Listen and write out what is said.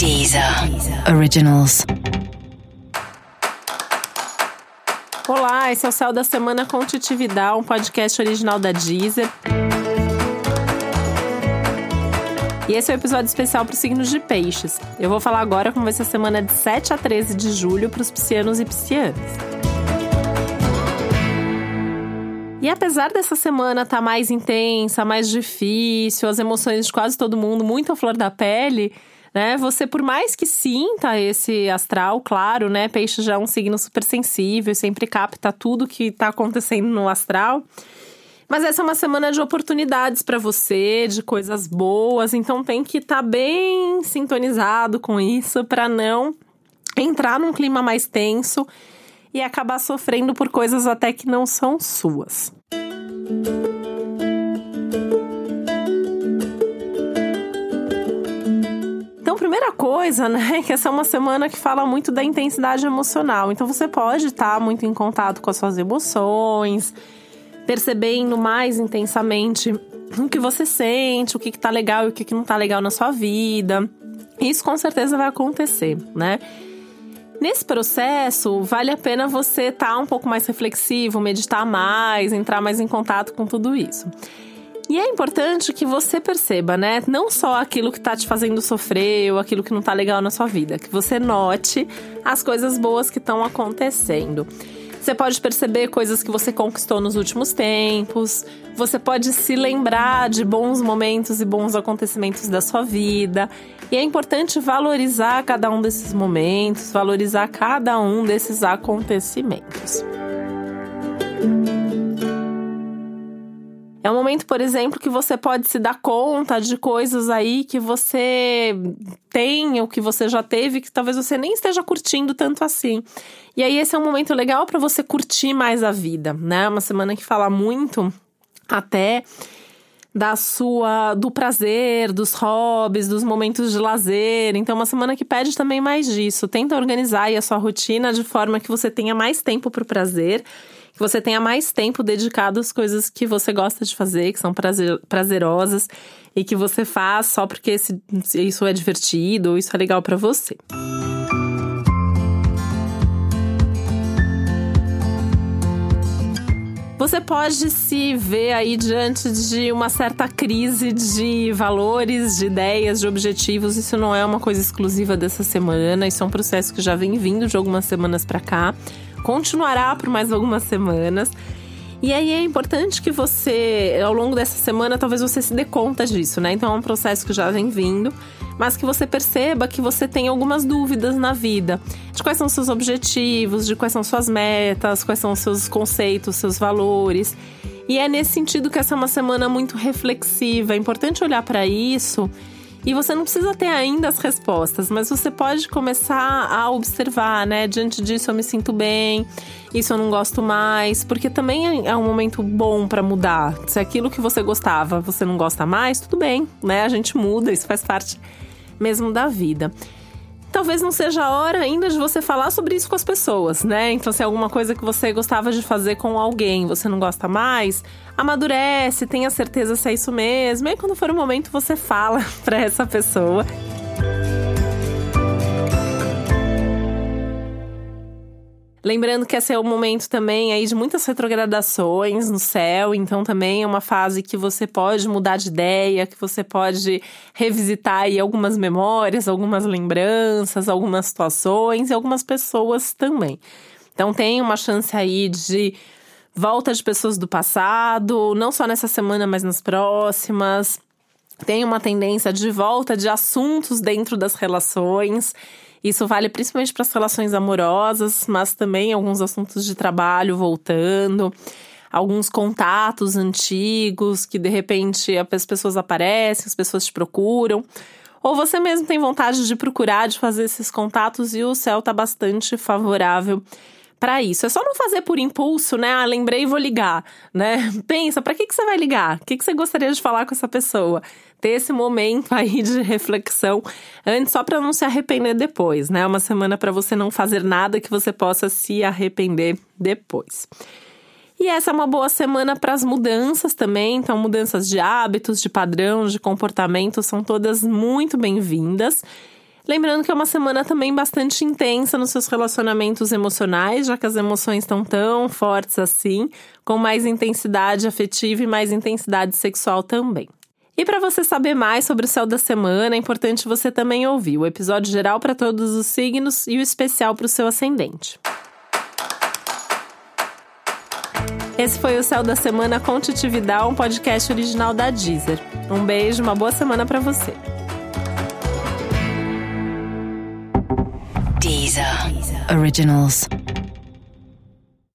Deezer Originals. Olá, esse é o Céu da Semana com Titividade, um podcast original da Deezer. E esse é o um episódio especial para os signos de peixes. Eu vou falar agora como vai ser a semana de 7 a 13 de julho para os piscianos e piscianas. E apesar dessa semana estar tá mais intensa, mais difícil, as emoções de quase todo mundo muito à flor da pele, né? Você, por mais que sinta esse astral, claro, né? Peixe já é um signo super sensível, sempre capta tudo que está acontecendo no astral. Mas essa é uma semana de oportunidades para você, de coisas boas, então tem que estar tá bem sintonizado com isso para não entrar num clima mais tenso e acabar sofrendo por coisas até que não são suas. Então, coisa, né, que essa é uma semana que fala muito da intensidade emocional. Então, você pode estar muito em contato com as suas emoções, percebendo mais intensamente o que você sente, o que, está legal e o que, que não está legal na sua vida. Isso com certeza vai acontecer, né? Nesse processo, vale a pena você estar tá um pouco mais reflexivo, meditar mais, entrar mais em contato com tudo isso. E é importante que você perceba, né? Não só aquilo que tá te fazendo sofrer ou aquilo que não tá legal na sua vida, que você note as coisas boas que estão acontecendo. Você pode perceber coisas que você conquistou nos últimos tempos. Você pode se lembrar de bons momentos e bons acontecimentos da sua vida. E é importante valorizar cada um desses momentos, valorizar cada um desses acontecimentos. É um momento, por exemplo, que você pode se dar conta de coisas aí que você tem ou que você já teve que talvez você nem esteja curtindo tanto assim. E aí esse é um momento legal para você curtir mais a vida, né? Uma semana que fala muito até da sua do prazer, dos hobbies, dos momentos de lazer. Então, uma semana que pede também mais disso. Tenta organizar aí a sua rotina de forma que você tenha mais tempo para o prazer que você tenha mais tempo dedicado às coisas que você gosta de fazer, que são prazer, prazerosas e que você faz só porque esse, isso é divertido ou isso é legal para você. Você pode se ver aí diante de uma certa crise de valores, de ideias, de objetivos. Isso não é uma coisa exclusiva dessa semana, isso é um processo que já vem vindo de algumas semanas para cá continuará por mais algumas semanas. E aí é importante que você, ao longo dessa semana, talvez você se dê conta disso, né? Então é um processo que já vem vindo, mas que você perceba que você tem algumas dúvidas na vida. De quais são seus objetivos, de quais são suas metas, quais são seus conceitos, seus valores. E é nesse sentido que essa é uma semana muito reflexiva. É importante olhar para isso e você não precisa ter ainda as respostas, mas você pode começar a observar, né? Diante disso eu me sinto bem, isso eu não gosto mais, porque também é um momento bom para mudar. Se aquilo que você gostava você não gosta mais, tudo bem, né? A gente muda, isso faz parte mesmo da vida talvez não seja a hora ainda de você falar sobre isso com as pessoas, né? Então, se é alguma coisa que você gostava de fazer com alguém, você não gosta mais, amadurece, tenha certeza se é isso mesmo. E aí, quando for o momento, você fala para essa pessoa. Lembrando que esse é o momento também aí de muitas retrogradações no céu, então também é uma fase que você pode mudar de ideia, que você pode revisitar aí algumas memórias, algumas lembranças, algumas situações e algumas pessoas também. Então tem uma chance aí de volta de pessoas do passado, não só nessa semana, mas nas próximas. Tem uma tendência de volta de assuntos dentro das relações. Isso vale principalmente para as relações amorosas, mas também alguns assuntos de trabalho voltando, alguns contatos antigos que de repente as pessoas aparecem, as pessoas te procuram. Ou você mesmo tem vontade de procurar, de fazer esses contatos e o céu está bastante favorável para isso. É só não fazer por impulso, né? Ah, lembrei e vou ligar, né? Pensa, para que, que você vai ligar? O que, que você gostaria de falar com essa pessoa? Ter esse momento aí de reflexão antes, só para não se arrepender depois, né? Uma semana para você não fazer nada que você possa se arrepender depois. E essa é uma boa semana para as mudanças também. Então, mudanças de hábitos, de padrão, de comportamento são todas muito bem-vindas. Lembrando que é uma semana também bastante intensa nos seus relacionamentos emocionais, já que as emoções estão tão fortes assim, com mais intensidade afetiva e mais intensidade sexual também. E para você saber mais sobre o céu da semana, é importante você também ouvir o episódio geral para todos os signos e o especial para o seu ascendente. Esse foi o Céu da Semana com um podcast original da Deezer. Um beijo, uma boa semana para você. Originals.